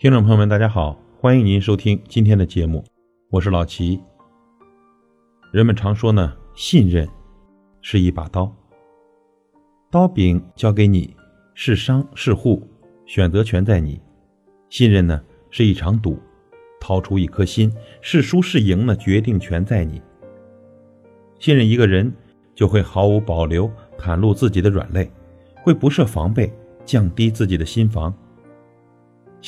听众朋友们，大家好，欢迎您收听今天的节目，我是老齐。人们常说呢，信任是一把刀，刀柄交给你，是伤是护，选择权在你；信任呢是一场赌，掏出一颗心，是输是赢呢，决定权在你。信任一个人，就会毫无保留袒露自己的软肋，会不设防备，降低自己的心防。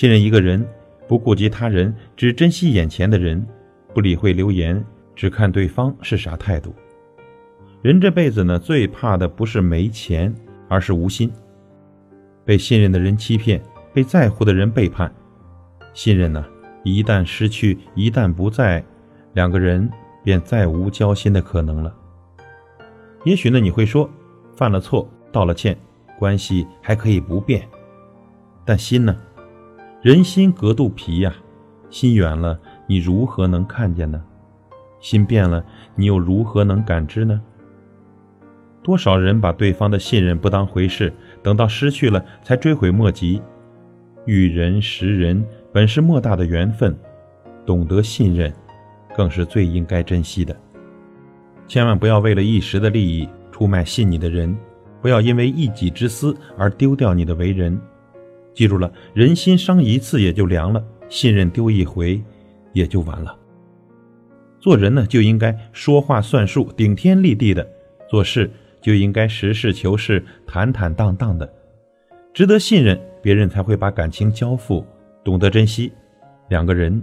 信任一个人，不顾及他人，只珍惜眼前的人，不理会流言，只看对方是啥态度。人这辈子呢，最怕的不是没钱，而是无心。被信任的人欺骗，被在乎的人背叛。信任呢，一旦失去，一旦不在，两个人便再无交心的可能了。也许呢，你会说，犯了错，道了歉，关系还可以不变，但心呢？人心隔肚皮呀，心远了，你如何能看见呢？心变了，你又如何能感知呢？多少人把对方的信任不当回事，等到失去了才追悔莫及。遇人识人本是莫大的缘分，懂得信任，更是最应该珍惜的。千万不要为了一时的利益出卖信你的人，不要因为一己之私而丢掉你的为人。记住了，人心伤一次也就凉了，信任丢一回，也就完了。做人呢，就应该说话算数，顶天立地的；做事就应该实事求是，坦坦荡荡的。值得信任，别人才会把感情交付，懂得珍惜，两个人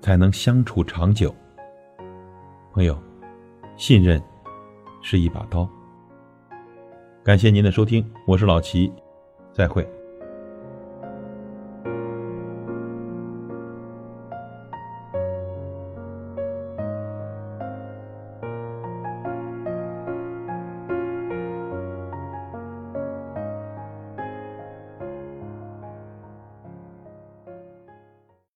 才能相处长久。朋友，信任是一把刀。感谢您的收听，我是老齐，再会。